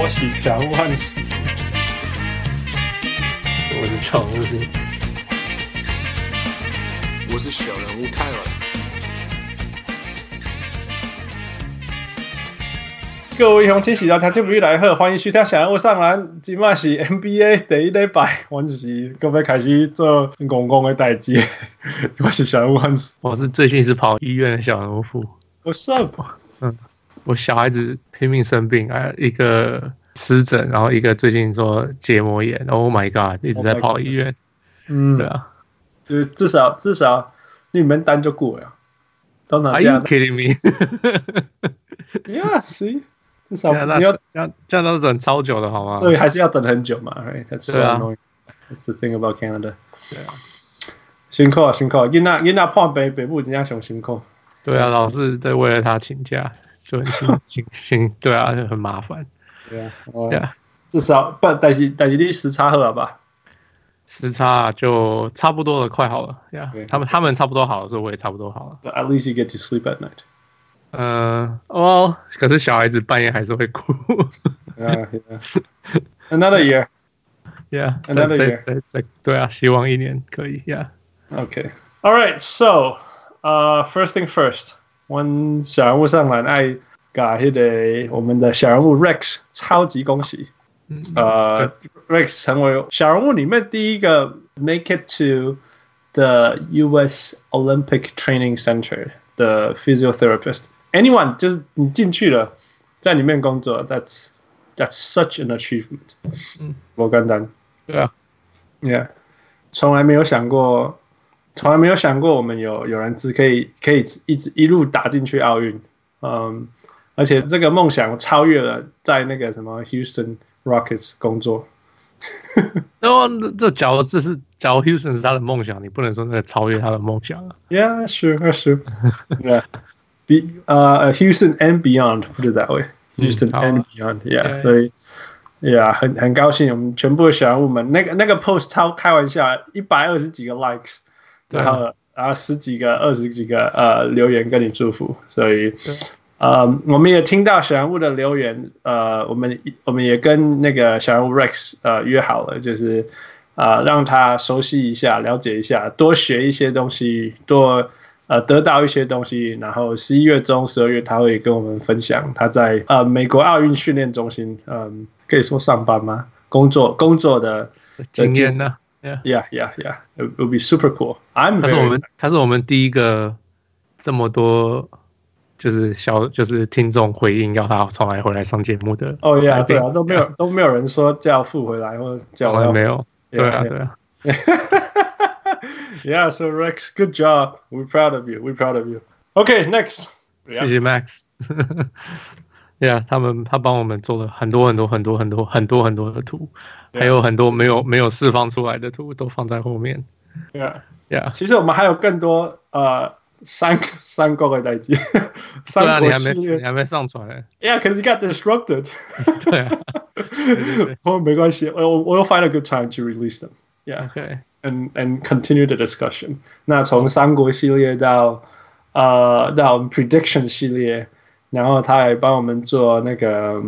我是小人物汉斯，我是常务，我是小人物泰文。各位雄起喜到听节目来好，欢迎收听小人物上篮。今麦是 NBA 第一礼拜，我是各位开始做公共的代志。我是小人物汉斯，我是最近是跑医院的小人物富。What's up？嗯。我小孩子拼命生病，啊，一个湿疹，然后一个最近说结膜炎，Oh my god，一直在跑医院。嗯，对啊，就至少至少你们单就过了。Are you kidding me？Yeah，see，至少你要这样这样都等超久的好吗？所以还是要等很久嘛。Right？That's so annoying. That's the thing about Canada。对啊，辛苦啊，辛苦啊！因那因那破北北部真的很辛苦。对啊，老是在为了他请假。就很辛辛辛，对啊，就很麻烦。对啊，对啊，至少不，但是但是你时差好了吧？时差就差不多了，快好了。Yeah，，他们他们差不多好的时候，我也差不多好了。At least you get to sleep at night。嗯，哦，可是小孩子半夜还是会哭。Another year。Yeah，another year。再再对啊，希望一年可以。Yeah。Okay。All right. So, uh, first thing first. 我们小人物上篮爱嘎迄个我们的小人物 Rex，超级恭喜！呃，Rex 成为小人物里面第一个 make it to the U.S. Olympic Training Center 的 physiotherapist。Anyone 就是你进去了，在里面工作，That's that's such an achievement。嗯，不简单。对啊，Yeah，从来没有想过。 从来没有想过我们有有人只可以可以一直一路打进去奥运，嗯，而且这个梦想超越了在那个什么 Houston Rockets 工作。那 这假如这是假如 Houston 是他的梦想，你不能说那个超越他的梦想啊。Yeah, sure, sure. Yeah, be 呃 Houston and beyond，不是 that way. Houston and beyond. Yeah，所以 Yeah，很很高兴我们全部的小人物们，那个那个 post 超开玩笑，一百二十几个 likes。然后，然后十几个、二十几个呃留言跟你祝福，所以，呃，我们也听到小人物的留言，呃，我们我们也跟那个小人物 Rex 呃约好了，就是呃让他熟悉一下、了解一下，多学一些东西，多呃得到一些东西。然后十一月中、十二月他会跟我们分享他在呃美国奥运训练中心，嗯、呃，可以说上班吗？工作工作的经验呢 ？Yeah, yeah, yeah, yeah. It would be super cool. I'm. 他是我们，他是我们第一个这么多就是小就是听众回应要他重来回来上节目的。哦，yeah，对啊，都没有都没有人说叫复回来或者叫我没有。对啊，对啊。Yeah, so Rex, good job. We're proud of you. We're proud of you. Okay, next. 谢谢 Max. Yeah，他们他帮我们做了很多很多很多很多很多很多的图。还有很多没有没有释放出来的图都放在后面。对啊，对啊。其实我们还有更多呃三三个的代志。对啊，你还没你还没上传。Yeah，because you got disrupted。对啊。哦，没关系，我我 will find a good time to release them。Yeah。Okay。And and continue the discussion。那从三国系列到呃到 prediction 系列，然后他还帮我们做那个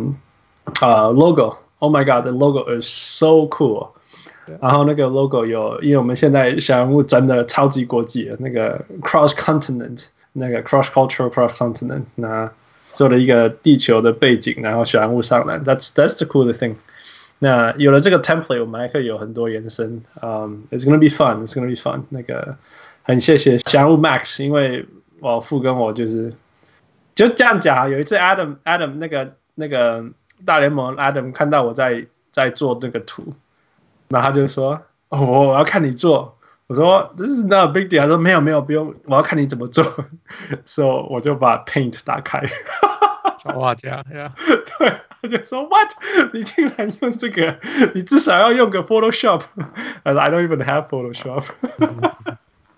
呃 logo。Oh my god, the logo is so cool！然后那个 logo 有，因为我们现在小人物真的超级国际，那个 cross continent，那个 cross cultural cross continent，那做了一个地球的背景，然后小人物上篮，that's that's the cool thing。那有了这个 template，我们还可以有很多延伸。嗯、um,，it's gonna be fun，it's gonna be fun。那个很谢谢小人物 Max，因为我父跟我就是 就这样讲，有一次 Adam Adam 那个那个。大联盟 Adam 看到我在在做这个图，然后他就说：“哦，我要看你做。”我说：“This is not a big deal。”他说：“没有没有，不用，我要看你怎么做。” ”So 我就把 Paint 打开，小画家呀，对，他就说：“What？你竟然用这个？你至少要用个 Photoshop。” I don't even have Photoshop。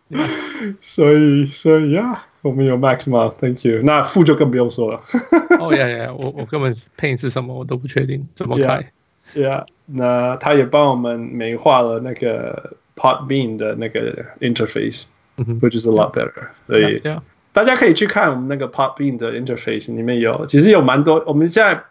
所以，所以呀。我们有 Max 吗？Thank you。那负就更不用说了。哦呀呀，我我根本 Paint 是什么我都不确定，怎么开？Yeah，那他也帮我们美化了那个 Podbean 的那个 interface，which is a lot better。所以大家可以去看我们那个 Podbean 的 interface，里面有其实有蛮多。我们现在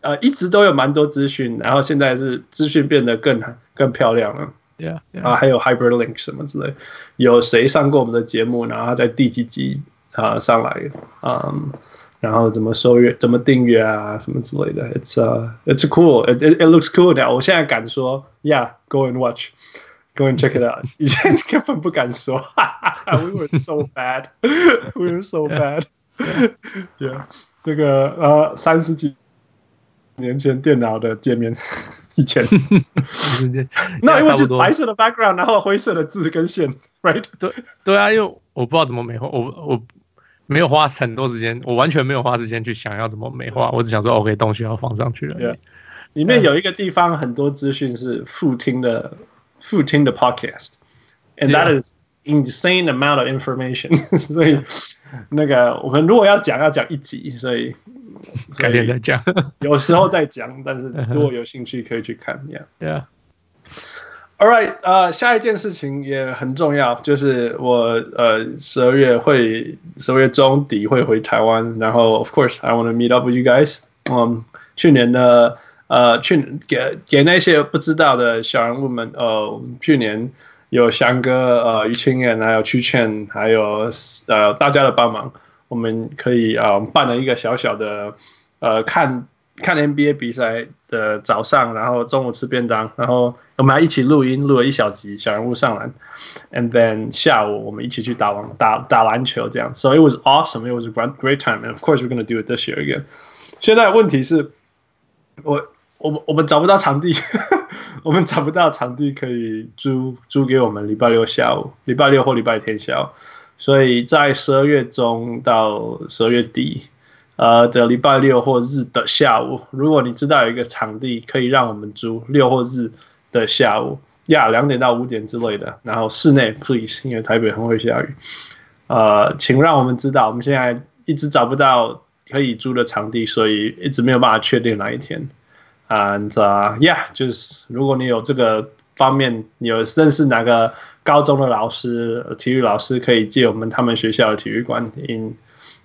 呃一直都有蛮多资讯，然后现在是资讯变得更更漂亮了。Yeah, yeah. 啊，还有 Hyperlink 什么之类，有谁上过我们的节目？然后他在第几集啊上来？嗯，然后怎么收阅、怎么订阅啊，什么之类的。It's uh, it's cool. It it, it looks cool now. 我现在敢说，Yeah，go and watch, go and check it out. 以前根本不敢说，We were so bad. We were so bad. Yeah，这个呃三十几 年前电脑的界面。以前，那因为就是白色的 background，然后灰色的字跟线，right？对对啊，因为我不知道怎么美化，我我没有花很多时间，我完全没有花时间去想要怎么美化，我只想说 OK，东西要放上去了。Yeah. 里面有一个地方很多资讯是副听的，副听的 podcast，and that is insane amount of information。所以那个我们如果要讲，要讲一集，所以。改天再讲，有时候再讲，但是如果有兴趣可以去看。Yeah，Yeah。All right，呃，下一件事情也很重要，就是我呃十二月会十二月中底会回台湾，然后 Of course I want to meet up with you guys。嗯，去年的呃去给给那些不知道的小人物们，呃，去年有翔哥、呃于清燕，还有曲倩，还有呃大家的帮忙。我们可以啊、呃、办了一个小小的呃看看 NBA 比赛的早上，然后中午吃便当，然后我们还一起录音录了一小集小人物上篮，and then 下午我们一起去打网打打篮球这样，so it was awesome, it was a great great time, and of course we're gonna do it this year again。现在问题是，我我们我们找不到场地，我们找不到场地可以租租给我们礼拜六下午，礼拜六或礼拜天下午。所以在十二月中到十二月底，呃的礼拜六或日的下午，如果你知道有一个场地可以让我们租六或日的下午，呀两点到五点之类的，然后室内 please，因为台北很会下雨，呃，请让我们知道，我们现在一直找不到可以租的场地，所以一直没有办法确定哪一天。And yeah，就是如果你有这个方面，你有认识哪个？高中的老师、体育老师可以借我们他们学校的体育馆，in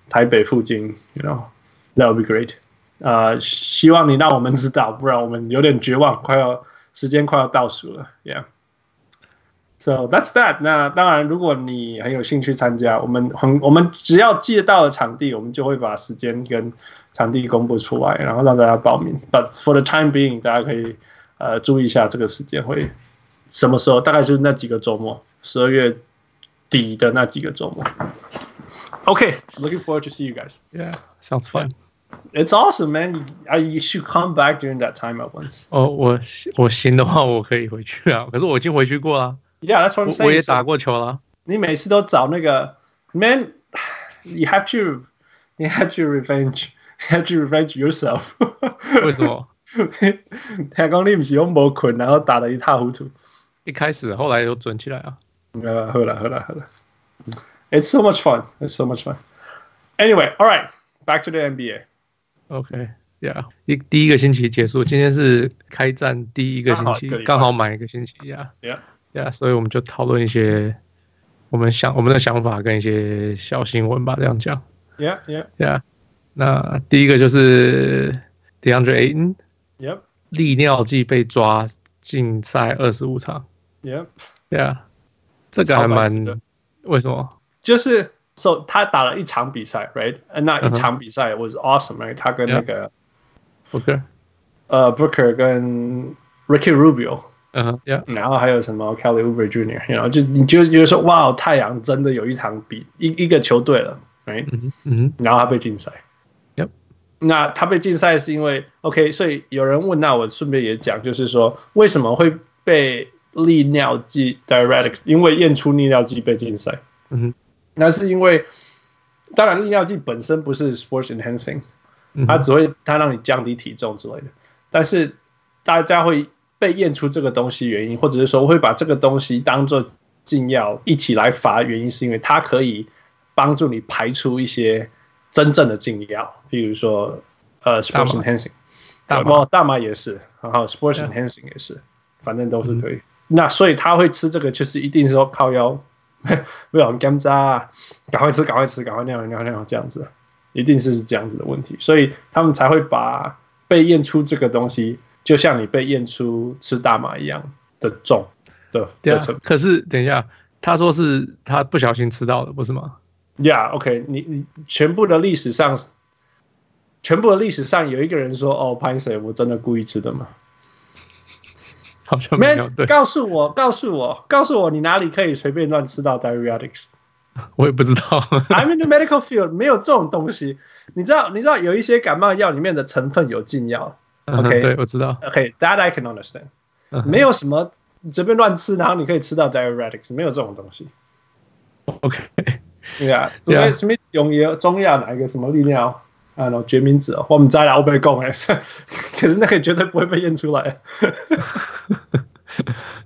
台北附近，you know，that would be great。呃，希望你让我们知道，不然我们有点绝望，快要时间快要倒数了，yeah。So that's that。那当然，如果你很有兴趣参加，我们很我们只要借到了场地，我们就会把时间跟场地公布出来，然后让大家报名。But for the time being，大家可以呃注意一下这个时间会。什么时候？大概是那几个周末，十二月底的那几个周末。OK，looking forward to see you guys. Yeah, sounds fun. It's awesome, man. I you should come back during that time at once. 哦，我我行的话，我可以回去啊。可是我已经回去过了。 Yeah, that's what I'm saying. 我也打过球了。你每次都找那个 man, you have to, you have to revenge, you have to revenge yourself. 为什么？听讲你不是用没困，然后打得一塌糊涂。一开始，后来又准起来啊。呃，好了，好了，好了。It's so much fun. It's so much fun. Anyway, all right, back to the NBA. OK, yeah. 一第一个星期结束，今天是开战第一个星期，刚好满一个星期呀。Yeah, Yeah. 所以我们就讨论一些我们想我们的想法跟一些小新闻吧，这样讲。Yeah, yeah, yeah. 那第一个就是 DeAndre Ayton. Yep. 利尿剂被抓，禁赛二十五场。Yeah, yeah，这个还蛮，为什么？就是说、so, 他打了一场比赛，right？那一场比赛 was awesome，right？他跟那个 Booker，呃，Booker 跟 Ricky Rubio，嗯然后还有什么 Kelly Oubre Jr.，you know，就是你就觉得说，哇，太阳真的有一场比一一个球队了，right？嗯嗯，然后他被禁赛，Yep，那他被禁赛是因为 OK，所以有人问，那我顺便也讲，就是说为什么会被利尿剂 diuretic，因为验出利尿剂被禁赛。嗯，那是因为，当然利尿剂本身不是 sports enhancing，它只会它让你降低体重之类的。但是大家会被验出这个东西原因，或者是说会把这个东西当做禁药一起来罚，原因是因为它可以帮助你排出一些真正的禁药，比如说呃 sports enhancing，大麻大麻也是，然后 sports enhancing 也是，反正都是可以。那所以他会吃这个，就是一定说靠腰，不要干渣，赶快吃，赶快吃，赶快尿尿尿这样子，一定是这样子的问题，所以他们才会把被验出这个东西，就像你被验出吃大麻一样的重的的成分。可是等一下，他说是他不小心吃到的，不是吗？Yeah，OK，、okay, 你你全部的历史上，全部的历史上有一个人说哦，潘 Sir，我真的故意吃的吗？好像没有。对，告诉我，告诉我，告诉我，你哪里可以随便乱吃到 diuretics？我也不知道。I'm in the medical field，没有这种东西。你知道，你知道有一些感冒药里面的成分有禁药。OK，对，我知道。OK，that I can understand。没有什么你随便乱吃，然后你可以吃到 diuretics，没有这种东西。OK，对啊，什么用药中药哪一个什么利尿啊？喏，决明子，我们再来我被供哎，可是那个绝对不会被验出来。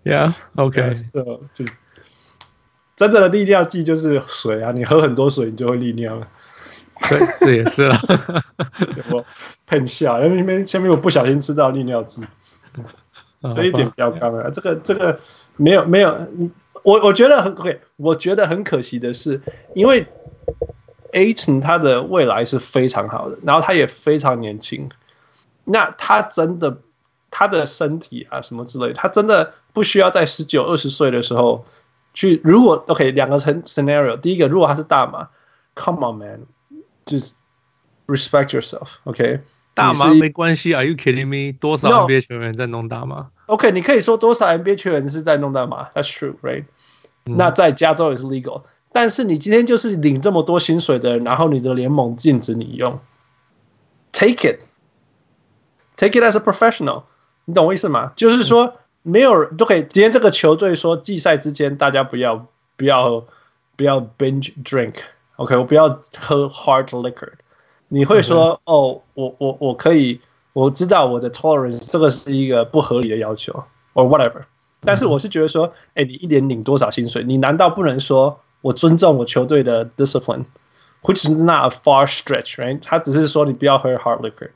Yeah，OK，就是真的利尿剂就是水啊，你喝很多水，你就会利尿了。对，这也是了。我喷笑，因为那边下面我不小心吃到利尿剂，这一点比较刚啊。这个这个没有没有，我我觉得很 OK，我觉得很可惜的是，因为 Ayton 他的未来是非常好的，然后他也非常年轻，那他真的他的身体啊什么之类，他真的不需要在十九二十岁的时候去。如果 OK 两个成 scenario，第一个如果他是大马，Come on man。就是 respect yourself，OK？大麻没关系，Are you kidding me？多少 NBA 球员在弄大麻？OK，你可以说多少 NBA 球员是在弄大麻，That's true，right？、嗯、那在加州也是 legal，但是你今天就是领这么多薪水的人，然后你的联盟禁止你用，Take it，Take it as a professional，你懂我意思吗？就是说没有人都可以，今天这个球队说季赛之间大家不要不要不要 binge drink。 OK，我不要喝 hard liquor。你会说、嗯、哦，我我我可以，我知道我的 tolerance 这个是一个不合理的要求，or whatever。但是我是觉得说，哎、嗯，你一年领多少薪水？你难道不能说我尊重我球队的 discipline，which is not a far stretch，right？他只是说你不要喝 hard liquor，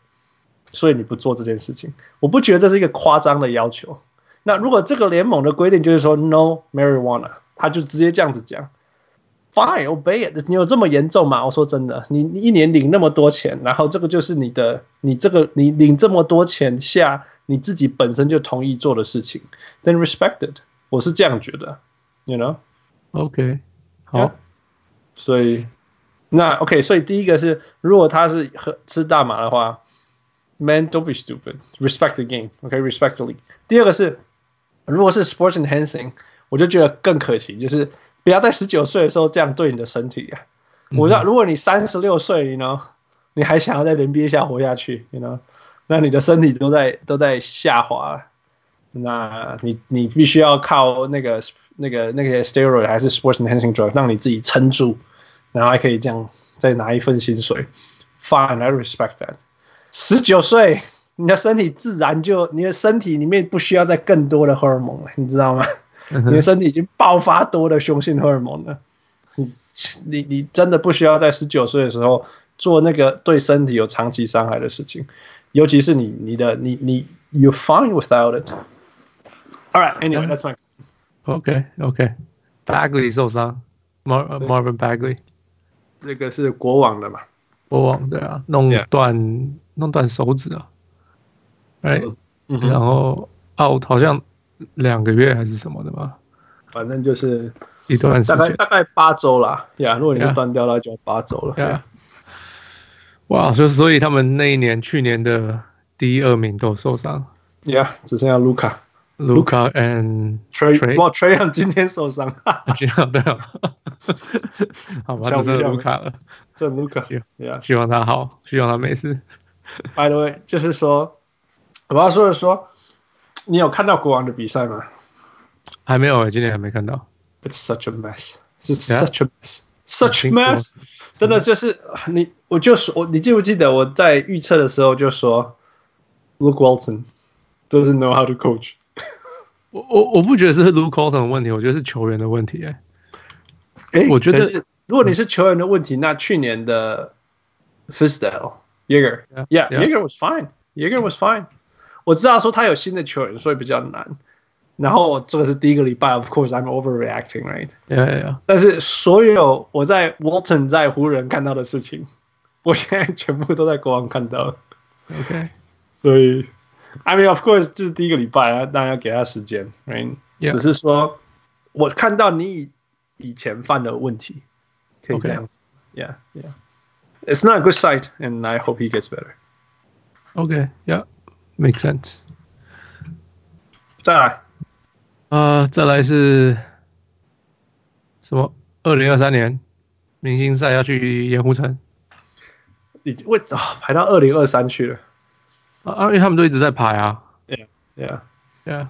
所以你不做这件事情。我不觉得这是一个夸张的要求。那如果这个联盟的规定就是说 no marijuana，他就直接这样子讲。Fine, obey it。你有这么严重吗？我说真的，你你一年领那么多钱，然后这个就是你的，你这个你领这么多钱下你自己本身就同意做的事情，then respect it。我是这样觉得，you know？OK，好。Yeah? 所以那 OK，所以第一个是，如果他是喝吃大麻的话，man don't be stupid，respect the game，OK，respect、okay? league。第二个是，如果是 sports enhancing，我就觉得更可惜，就是。不要在十九岁的时候这样对你的身体啊！我知道，如果你三十六岁，你呢，你还想要在 NBA 下活下去，你呢，那你的身体都在都在下滑，那你你必须要靠那个那个那个 steroid 还是 sports enhancing drug 让你自己撑住，然后还可以这样再拿一份薪水。Fine, I respect that。十九岁，你的身体自然就你的身体里面不需要再更多的荷尔蒙了，你知道吗？你的身体已经爆发多的雄性荷尔蒙了，你你你真的不需要在十九岁的时候做那个对身体有长期伤害的事情，尤其是你你的你你 you're fine without it. All right, anyway, that's fine. OK, OK. Bagley 受伤，Mar Marvin Bagley，这个是国王的嘛？国王对啊，弄断.弄断手指啊，哎、然后 out 好像。两个月还是什么的吗？反正就是一段时间，大概大概八周啦呀。Yeah, 如果你是断掉了，就八周了。Yeah. Yeah. 哇，就所以他们那一年去年的第一、二名都受伤。Yeah，只剩下卢卡、卢卡 and Trey。哇 Young 今天受伤。今天对啊。好吧，只剩卢卡了。这卢卡，Yeah，希望他好，希望他没事。By the way，就是说，我要说的说。你有看到国王的比赛吗？还没有哎，今天还没看到。It's such a mess. It's such a mess. Such a mess. 真的就是你，我就说，我你记不记得我在预测的时候就说，Luke Walton doesn't know how to coach。我我我不觉得是 Luke Walton 的问题，我觉得是球员的问题。哎，哎，我觉得如果你是球员的问题，那去年的 Fizdale Joerger，Yeah，Joerger was fine. Joerger was fine. 我知道说他有新的球员，所以比较难。然后这个是第一个礼拜，Of course I'm overreacting, right? Yeah, yeah, yeah. 但是所有我在 Walton 在湖人看到的事情，我现在全部都在国王看到。OK， 所以，I mean of course 这是第一个礼拜啊，当然要给他时间，right？、Yeah. 只是说，我看到你以以前犯的问题，可以这样 Okay. Yeah, yeah. It's not a good sight, and I hope he gets better. OK, yeah, Makes sense. 再来，啊，再来是什么？二零二三年明星赛要去盐湖城，已经为啊排到二零二三去了啊，因为他们都一直在排啊。Yeah, yeah, yeah.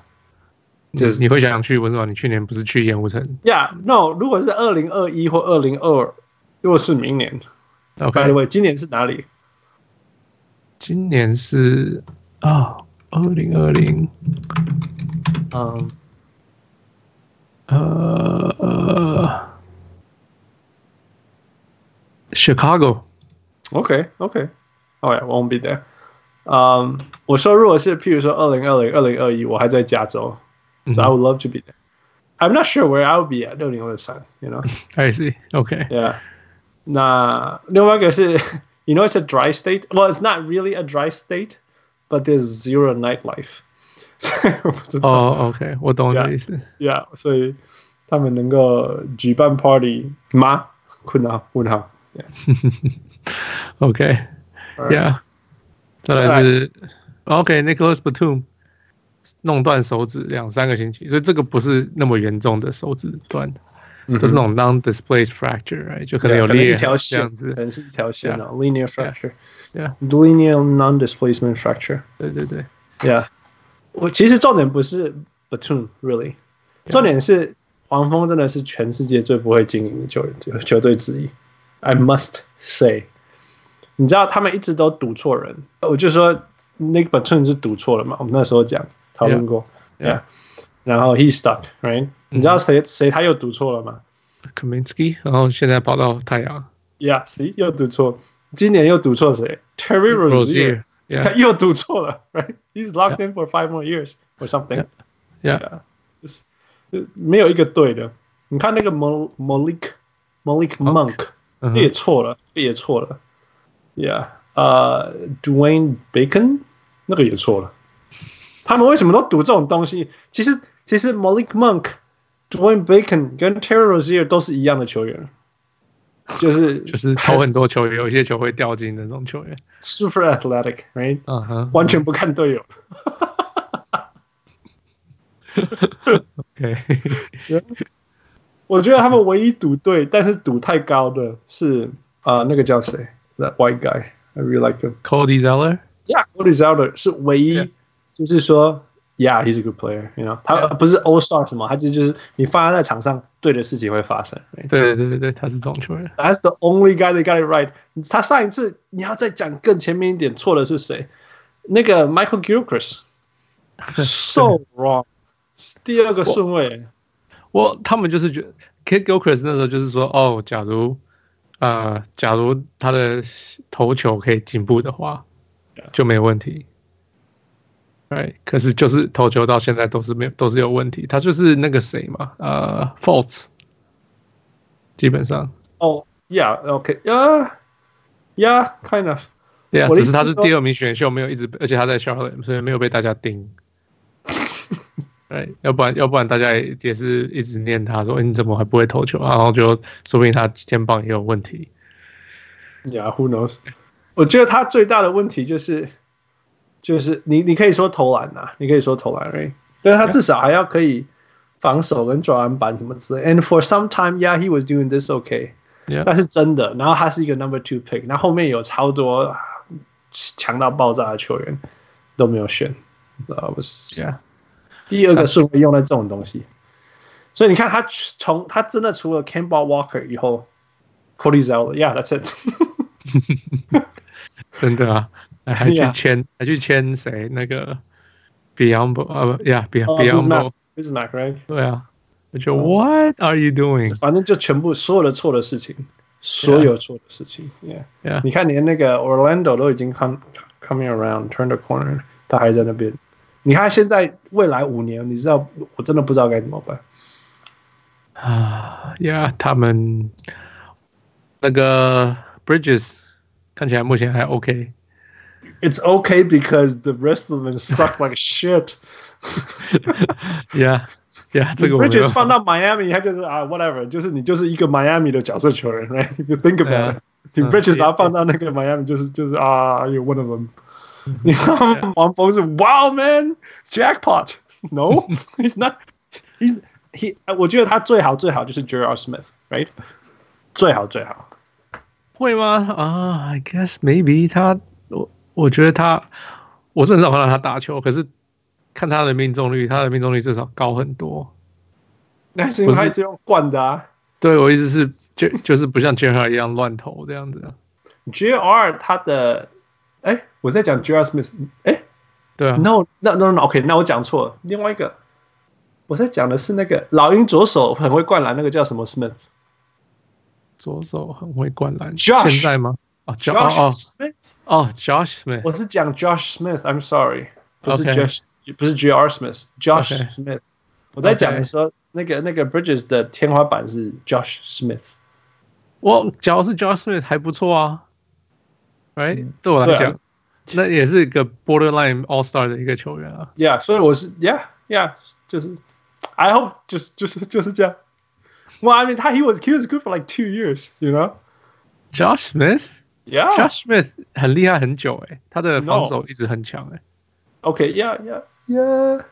就是你会想想去，为什么你去年不是去盐湖城？Yeah, no. 如果是二零二一或二零二如果是明年。The way，今年是哪里？今年是 啊，二零二零，嗯，呃呃，Chicago。 OK OK，哦呀，won't be there。嗯，我说如果是譬如说二零二零、二零二一，我还在加州，so I would love to be there。I'm not sure where I would be at 二零二三，you know。 I see. OK. Yeah。那另外一个是，you know it's a dry state. Well, it's not really a dry state, but there's zero nightlife. 哦，OK，我懂你的意思。 Yeah，所以他们能够举办 party 吗？困难问号。OK，Yeah。再来是 OK，Nicholas Batum 弄断手指两三个星期，所以这个不是那么严重的手指断， 就是那种 non-displaced fracture，就可能有裂一条线这样子，可能是一条线哦，linear Yeah. fracture，yeah，linear non-displacement fracture。对对对，Yeah。我其实重点不是 Batum，really，重点是黄蜂真的是全世界最不会经营的球球球队之一，I must say。你知道他们一直都赌错人，我就说 Nick Batum 是赌错了嘛？我们那时候讲讨论过 Yeah. Yeah. 然后 he stuck，right？、嗯、你知道谁谁他又赌错了吗？Kaminsky，然后现在跑到太阳，Yeah，see 又赌错，今年又赌错谁？Terry Rozier，他又赌错了，right？He's locked Yeah. in for five more years or something。 Yeah，就是没有一个对的。你看那个 Malik Malik Monk，也错了，也错了。Yeah，呃、uh,，Dwayne Bacon 那个也错了。他们为什么都赌这种东西？其实， 其实 Malik Monk、Dwayne Bacon 跟 Terry Rozier 都是一样的球员，就是就是投很多球，有一些球会掉进的这种球员，super athletic，right？嗯哼，完全不看队友。OK，我觉得他们唯一赌对，但是赌太高的是啊、呃，那个叫谁？That white guy，I really like him，Cody Zeller。Yeah，Cody Zeller 是唯一.就是说，Yeah，he's a good player，you know，他不是 All Star 什么，他就就是你放他在场上，对的事情会发生。Right? 对对对对，他是这种球员。That's the only guy that got it right。他上一次你要再讲更前面一点，错的是谁？那个 Michael Gilchrist，so wrong。第二个顺位，我，他们就是觉得 Kidd Gilchrist 那时候就是说，哦，假如呃，假如他的投球可以进步的话，就没有问题。哎，可是就是投球到现在都是没有，都是有问题。他就是那个谁嘛，呃，Fultz，基本上。哦，Yeah，OK，Yeah，Yeah，Kind of，Yeah，只是他是第二名选秀，没有一直，而且他在 Charlotte，所以没有被大家盯。对，要不然要不然大家也是一直念他说，你怎么还不会投球？然后就说不定他肩膀也有问题。Yeah，Who knows？我觉得他最大的问题就是，就是你你可以说投篮呐，你可以说投篮，right？但是他至少还要可以防守跟抓篮板什么之类。And for some time，yeah，he was doing this okay。但是真的，然后他是一个 number two pick，那后面有超多强到爆炸的球员都没有选。That was yeah。第二个顺位用在这种东西，所以你看他从他真的除了 cambod Walker 以后，Cody Zeller，Yeah，that's it。真的啊，还去签还去签谁？那个 Biyombo 啊不，Yeah，Biyombo，Bismack，right？对啊，我就 What are you doing？反正就全部所有的错的事情，所有错的事情，Yeah，你看连那个 Orlando 都已经 come coming around，turn the corner，他还在那边。你看现在未来五年，你知道我真的不知道该怎么办啊呀！Yeah, 他们那个 Bridges 看起来目前还 OK，It's okay because the rest of them suck like shit. Yeah, Yeah，这个我 Bridges 放到 Miami，他就是啊，whatever，就是你就是一个 Miami 的角色球员，right？If you think about it，你 Bridges 把他放到那个 Miami，就是就是啊，you one of them。你看王峰是 Wow man，jackpot！No，he's not，he's he，我觉得他最好最好就是 J.R. Smith，right？最好最好。会吗？啊、uh,，I guess maybe 他，我 我觉得他，我是很少看到他打球，可是。看他的命中率，他的命中率至少高很多。那是因为他是用惯的啊。对，我意思是就就是不像 JR 一样乱投这样子。JR 他的，哎，我在讲 JR Smith，哎，对啊。No No No No，OK，那我讲错了。另外一个，我在讲的是那个老鹰左手很会灌篮，那个叫什么 Smith？左手很会灌篮。Josh 现在吗？啊，Josh Smith。哦，Josh Smith。我是讲 Josh Smith，I'm sorry，不是 Josh。不是 J.R. Smith，Josh Smith。我在讲的时候，那个那个 Bridges 的天花板是 Josh Smith。我假如是 Josh Smith 还不错啊，Right？对我来讲，那也是一个 Borderline All Star 的一个球员啊。Yeah，所以我是 Yeah，Yeah，就是 I hope 就是就是就是这样。Well, I mean，他 He was He was good for like two years，you know？Josh Smith，Yeah，Josh Smith 很厉害很久哎，他的防守一直很强哎。OK，Yeah，Yeah。Yeah，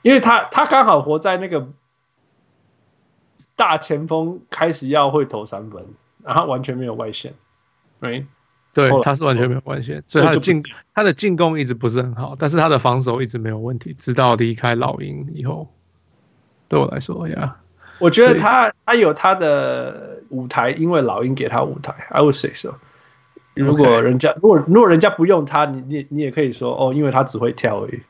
因为他他刚好活在那个大前锋开始要会投三分，然后完全没有外线，right？对，他是完全没有外线，所以他的进他的进攻一直不是很好，但是他的防守一直没有问题，直到离开老鹰以后，对我来说呀，我觉得他他有他的舞台，因为老鹰给他舞台，I would say so。如果人家 Okay. 如果如果人家不用他，你你你也可以说哦，因为他只会跳而已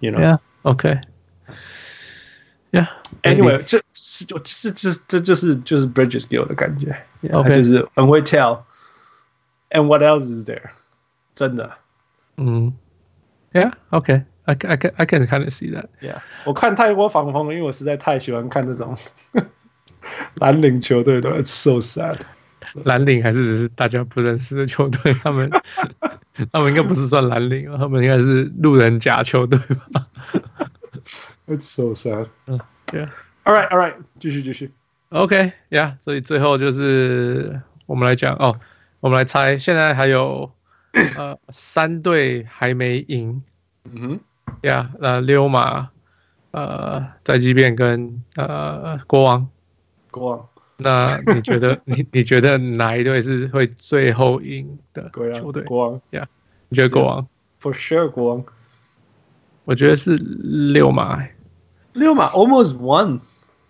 ，you know？Yeah，OK，Yeah，Anyway，这是就是这这就是就是 Bridges 给我的感觉，OK，他就是很会跳。And what else is there？真的，嗯，Yeah，OK，I I can I can kind of see that。Yeah，我看泰国防风，因为我实在太喜欢看这种 蓝领球队的，It's so sad。蓝领还是只是大家不认识的球队？他们 他们应该不是算蓝领，他们应该是路人甲球队吧？It's so sad. 嗯，Yeah. All right, all right. 继续继续。OK，Yeah. 所以最后就是我们来讲哦，我们来猜，现在还有 呃三队还没赢。嗯哼，Yeah. 呃，溜马，呃，在即便跟呃国王，国王。那你觉得你你觉得哪一队是会最后赢的 球队？国王呀？你觉得国王？For sure，国王。我觉得是六马。六马 almost won。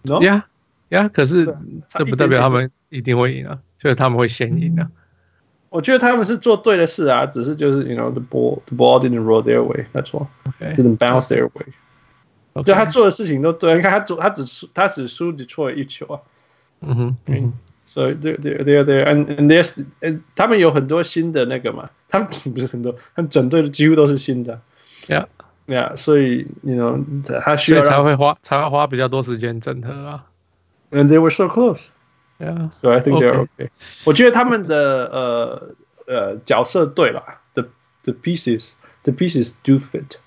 Yeah，Yeah，可是这不代表他们一定会赢啊，就是他们会先赢啊。我觉得他们是做对的事啊，只是就是 you know the ball the ball didn't roll their way，that's all，didn't bounce their way。就他做的事情都对，你看他做他只输他只输只错了一球啊。嗯哼，嗯，所以对对对对，and and this，他们有很多新的那个嘛，他们不是很多，他们整队的几乎都是新的，Yeah，Yeah，所以你 you know 他需要才会花才会花比较多时间整合啊，and they were so close，Yeah，so I think they're okay。我觉得他们的呃呃角色对了，the the pieces the pieces do fit，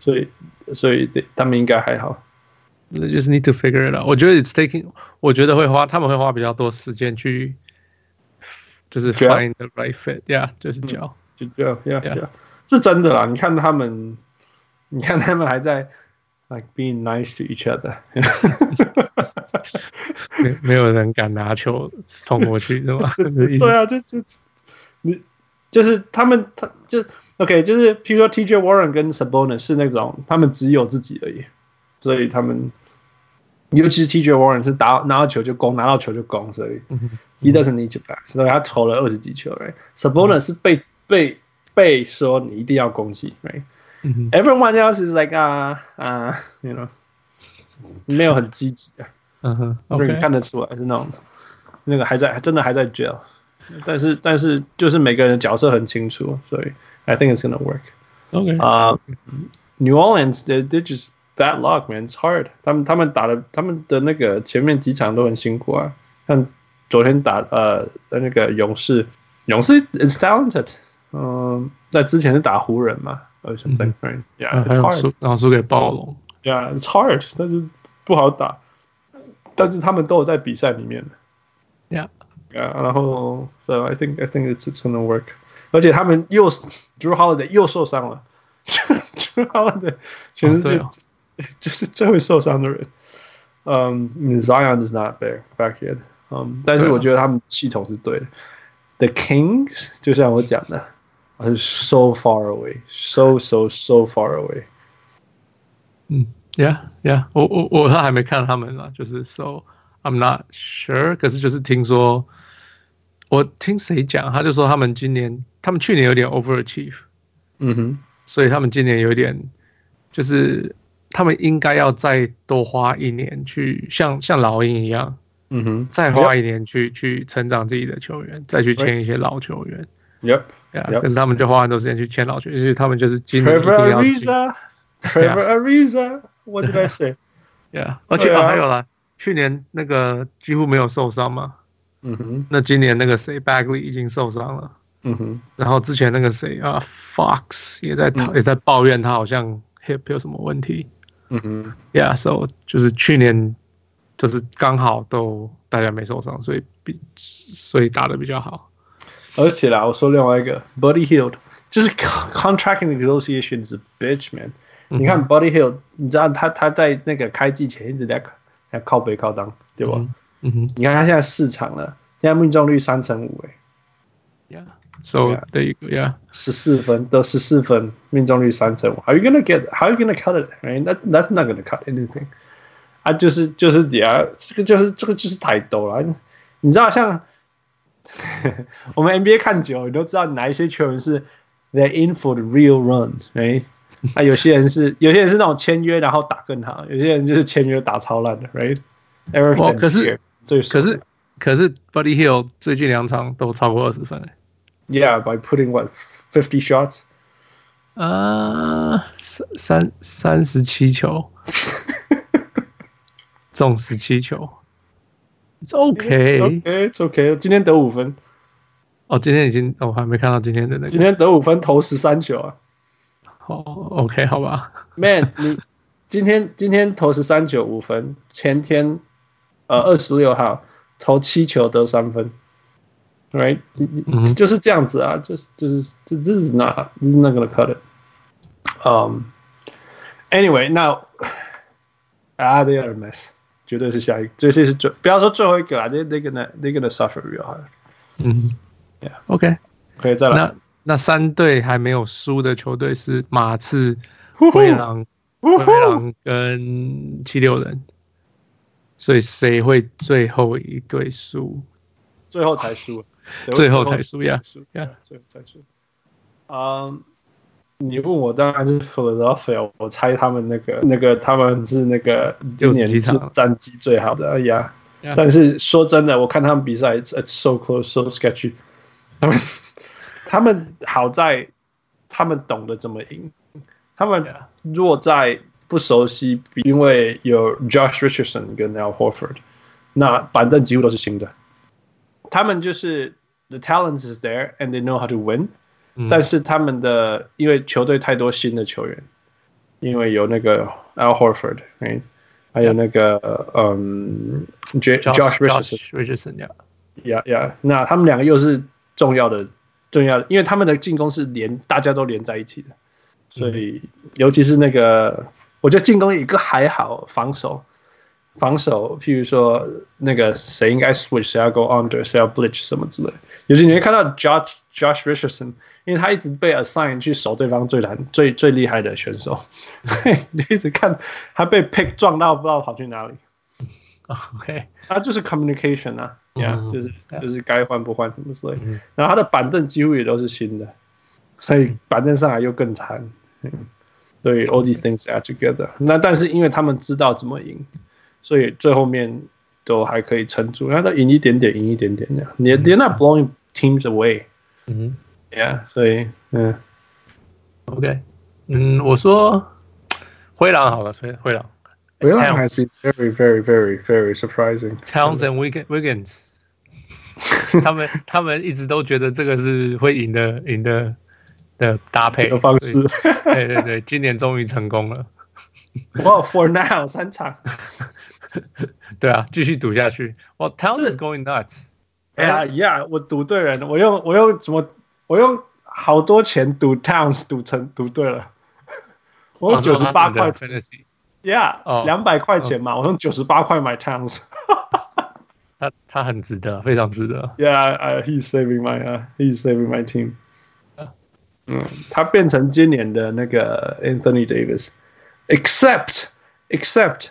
所以所以他们应该还好。 Just need to figure it out。我觉得 it's taking，我觉得会花，他们会花比较多时间去，就是 find the right fit，yeah，就是教，就教，yeah，yeah，是真的啦。你看他们，你看他们还在 like being nice to each other，没没有人敢拿球冲过去，是吧？对啊，就就你就是他们，他就 OK，就是譬如说 TJ Warren 跟 Sabonis 是那种他们只有自己而已，所以他们。 尤其是 TJ Warren 是打拿到球就攻，拿到球就攻，所以 he doesn't need to pass，所以他投了二十几球。Right? Sabonis 是被被被说你一定要攻击。Right?Everyone else is like 啊啊，you know，没有很积极啊。嗯哼，你看得出来是那种那个还在真的还在 gel，但是但是就是每个人的角色很清楚，所以 I think it's gonna work。OK 啊，New Orleans they they just Bad luck, man. It's hard. 他们他们打的他们的那个前面几场都很辛苦啊。像昨天打呃那个勇士，勇士 is talented. 嗯，在之前是打湖人嘛，or something right？Yeah，it's hard。然后输给暴龙。Yeah，it's hard，但是不好打。但是他们都有在比赛里面。Yeah。Yeah，然后，so I think I think it's it's gonna work。而且他们又 Jrue Holiday 又受伤了，Jrue Holiday 全世界就 是最会受伤的人。嗯、um,，Zion is not there back yet。嗯，但是我觉得他们系统是对的。The Kings 就像我讲的，是 so far away，so so so far away。嗯，Yeah Yeah，我我我他还没看他们呢，就是 So I'm not sure。可是就是听说，我听谁讲，他就说他们今年，他们去年有点 overachieve。嗯哼，所以他们今年有点，就是 他们应该要再多花一年去像像老鹰一样。嗯哼，再花一年去去成长自己的球员，再去签一些老球员。Yep，可是他们就花很多时间去签老球员，所以他们就是今年一定要 Trevor Ariza，What did I say？Yeah，而且还有啦，去年那个几乎没有受伤嘛。嗯哼，那今年那个谁，Bagley 已经受伤了。嗯哼，然后之前那个谁啊，Fox 也在也在抱怨他好像 hip 有什么问题。嗯哼，Yeah，so 就是去年。就是刚好都大家没受伤，所以比所以打的比较好。而且啦，我说另外一个 Buddy Hield 就是 contracting negotiation 是 bitch man。嗯、你看 Buddy Hield，你知道他他在那个开季前一直在在靠背靠裆，对吧？嗯哼，你看他现在四场了，现在命中率三成五 诶。Yeah，so 对一个 Yeah，十四分得十四分，命中率三成五。How are you gonna get? How are you gonna cut it? Right? That that's not gonna cut anything. 啊，就是就是底下这个就是这个就是台兜了，你知道像我们 NBA 看久，你都知道哪一些球员是 they're in for the real runs，哎，啊，有些人是有些人是那种签约然后打更好，有些人就是签约打超烂的，right？哦，可是可是可是 Buddy Hield 最近两场都超过二十分 ，Yeah，by putting what fifty shots，啊，三三三十七球。中十七球，It's OK，It's OK。今天得五分，哦，今天已经，我还没看到今天的那个。今天得五分，投十三球啊。哦，OK，好吧。Man，你今天今天投十三球五分，前天呃二十六号投七球得三分，Right？就是这样子啊，就是就是这 This is not，This is not gonna cut it。Um。Anyway，now 啊，they are a mess。绝对是下一个，这些是最不要说最后一个啦，那那个呢，那个的 suffer real hard。嗯，Yeah，OK，可以再来。那那三队还没有输的球队是马刺、灰狼、灰狼跟七六人。所以谁会最后一队输？最后才输，最后才输呀，输呀，最后才输。嗯。你问我当然是 Philadelphia，我猜他们那个那个他们是那个今年是战绩最好的，哎呀，yeah. 但是说真的，我看他们比赛，it's it's so close, so sketchy。他们他们好在他们懂得怎么赢，他们若在不熟悉，因为有 Josh Richardson 跟 Al Horford，那板凳几乎都是新的。他们就是 the talent is there and they know how to win。但是他们的因为球队太多新的球员，因为有那个 Al Horford，哎，还有那个嗯，Josh Richardson，Yeah，Yeah，那他们两个又是重要的重要的，因为他们的进攻是连大家都连在一起的，所以尤其是那个，我觉得进攻一个还好，防守防守，譬如说那个谁应该 switch，谁要 go under，谁要 blitz 什么之类，尤其你会看到 Josh Josh Richardson。因为他一直被 assign 去守对方最难、最最厉害的选手，所以你一直看他被 pick 撞到，不知道跑去哪里。OK，他就是 communication 啊，Yeah，就是就是该换不换什么之类。然后他的板凳几乎也都是新的，所以板凳上来又更惨。所以 all these things are together。那但是因为他们知道怎么赢，所以最后面都还可以撑住。然后他赢一点点，赢一点点这样。你 they're not blowing teams away。嗯。Yeah，所以嗯，OK，嗯，我说灰狼好了，所以灰狼，灰狼 has been very very very very surprising。Towns and Wiggins，他们他们一直都觉得这个是会赢的赢的的搭配的方式。对对对，今年终于成功了。哇，For now 三场。对啊，继续赌下去。哇，Towns is going nuts。哎呀呀，我赌对人，我用我用什么？我用好多钱赌 Towns，赌成赌对了。我用九十八块钱，Yeah，两百块钱嘛，我用九十八块买 Towns。他他很值得，非常值得。Yeah，he's saving my，he's saving my team。嗯，他变成今年的那个 Anthony Davis，except except。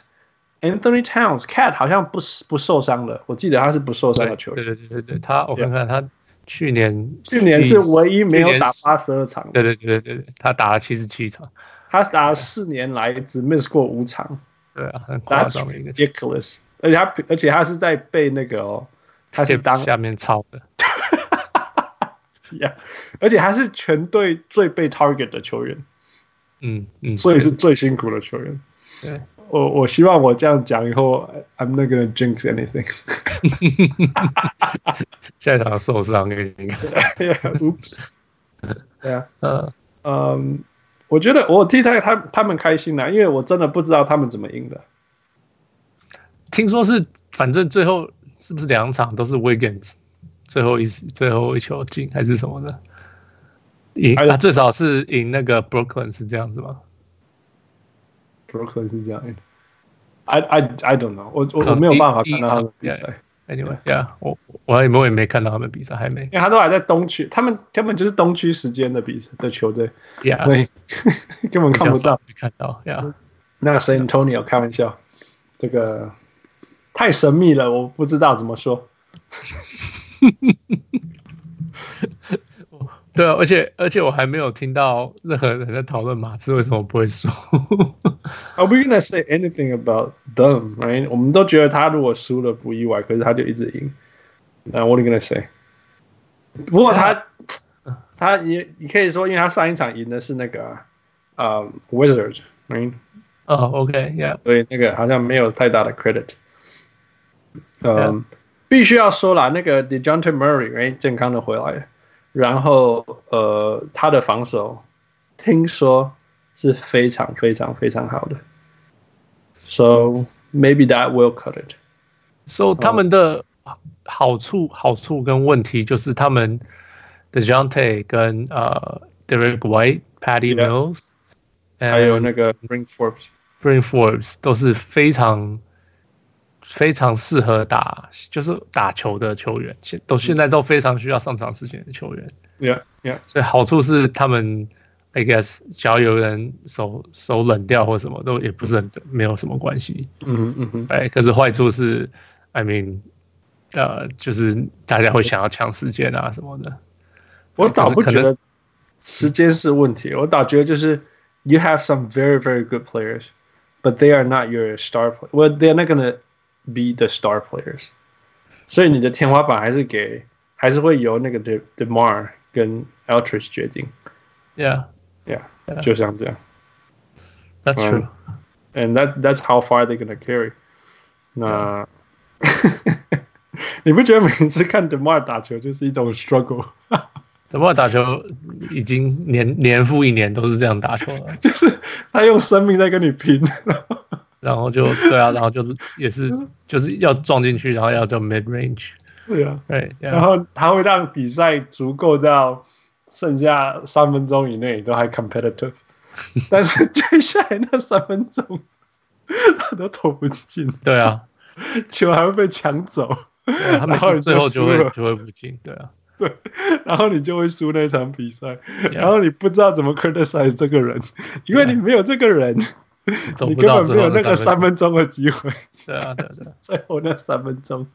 Anthony Towns，Cat 好像不不受伤了，我记得他是不受伤的球员。对对对对对他我看看他去年去年是唯一没有打八十二场。对对对对对，他打了七十七场，他打了四年来只 miss 过五场。对啊，很夸张的一个 ridiculous。而且他而且他是在被那个哦，他是当下面抄的。Yeah，而且他是全队最被 target 的球员。嗯嗯，所以是最辛苦的球员。对。我我希望我这样讲以后，I'm not gonna jinx anything。下一场受伤给你看。Oops。对啊，嗯嗯，我觉得我替他他他们开心了，因为我真的不知道他们怎么赢的。听说是，反正最后是不是两场都是 Wiggins 最后一最后一球进还是什么的？赢啊，最少是赢那个 Brooklyn 是这样子吗？有可能是这样，I I I don't know，我我我没有办法看到他们比赛。Anyway，yeah，我我也我也没看到他们比赛，还没，因为他都还在东区，他们根本就是东区时间的比赛的球队，Yeah，对，根本看不到，看到，Yeah，那 San Antonio 开玩笑，这个太神秘了，我不知道怎么说。对啊，而且而且我还没有听到任何人在讨论马刺为什么不会输。Are we gonna say anything about them? Right？我们都觉得他如果输了不意外，可是他就一直赢。那 What are you gonna say？不过他.他你你可以说，因为他上一场赢的是那个呃、um, Wizards，right？哦、oh,，OK，Yeah。所以那个好像没有太大的 credit。嗯 um,，必须要说了，那个 Dejounte Murray，right？健康的回来。然后，呃，他的防守听说是非常非常非常好的，so maybe that will cut it. So 他们的好处、好处跟问题就是他们的 Dejounte 跟呃 Derek White、Patty Mills，还有那个 Bryn Forbes，Bryn Forbes 都是非常。非常适合打，就是打球的球员，现都现在都非常需要上场时间的球员。Yeah, yeah. 所以好处是他们，I guess，只要有人手手冷掉或什么，都也不是很没有什么关系。嗯嗯嗯嗯。哎，可是坏处是，I mean，呃，就是大家会想要抢时间啊什么的。我倒不觉得时间是问题，我倒觉得就是 you have some very very good players, but they are not your star player. Well, they're not gonna be the star players，所以你的天花板还是给，还是会由那个 De DeMar 跟 Aldridge 决定。Yeah, yeah, yeah. 就像这样。That's true.、Um, and that that's how far they're gonna carry. 那 Yeah. 你不觉得每次看 DeMar 打球就是一种 struggle？DeMar 打球已经年年复一年都是这样打球了，就是他用生命在跟你拼。 然后就对啊，然后就是也是就是要撞进去，然后要叫 mid range。对啊，对。然后他会让比赛足够到剩下三分钟以内都还 competitive，但是接下来那三分钟他都投不进。对啊，球还会被抢走，然后最后就会就会不进。对啊，对，然后你就会输那场比赛，然后你不知道怎么 criticize 这个人，因为你没有这个人。你根本没有那个三分钟的机会。对啊，对对，最后那三分钟，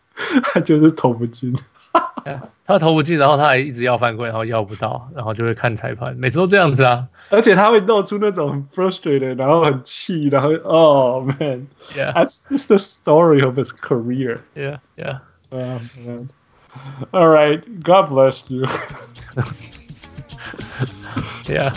他就是投不进。他投不进，然后他还一直要犯规，然后要不到，然后就会看裁判，每次都这样子啊。而且他会露出那种很 frustrated，然后很气，然后哦，man，yeah，that's the story of his career。Yeah，yeah，um, all right，God bless you。Yeah。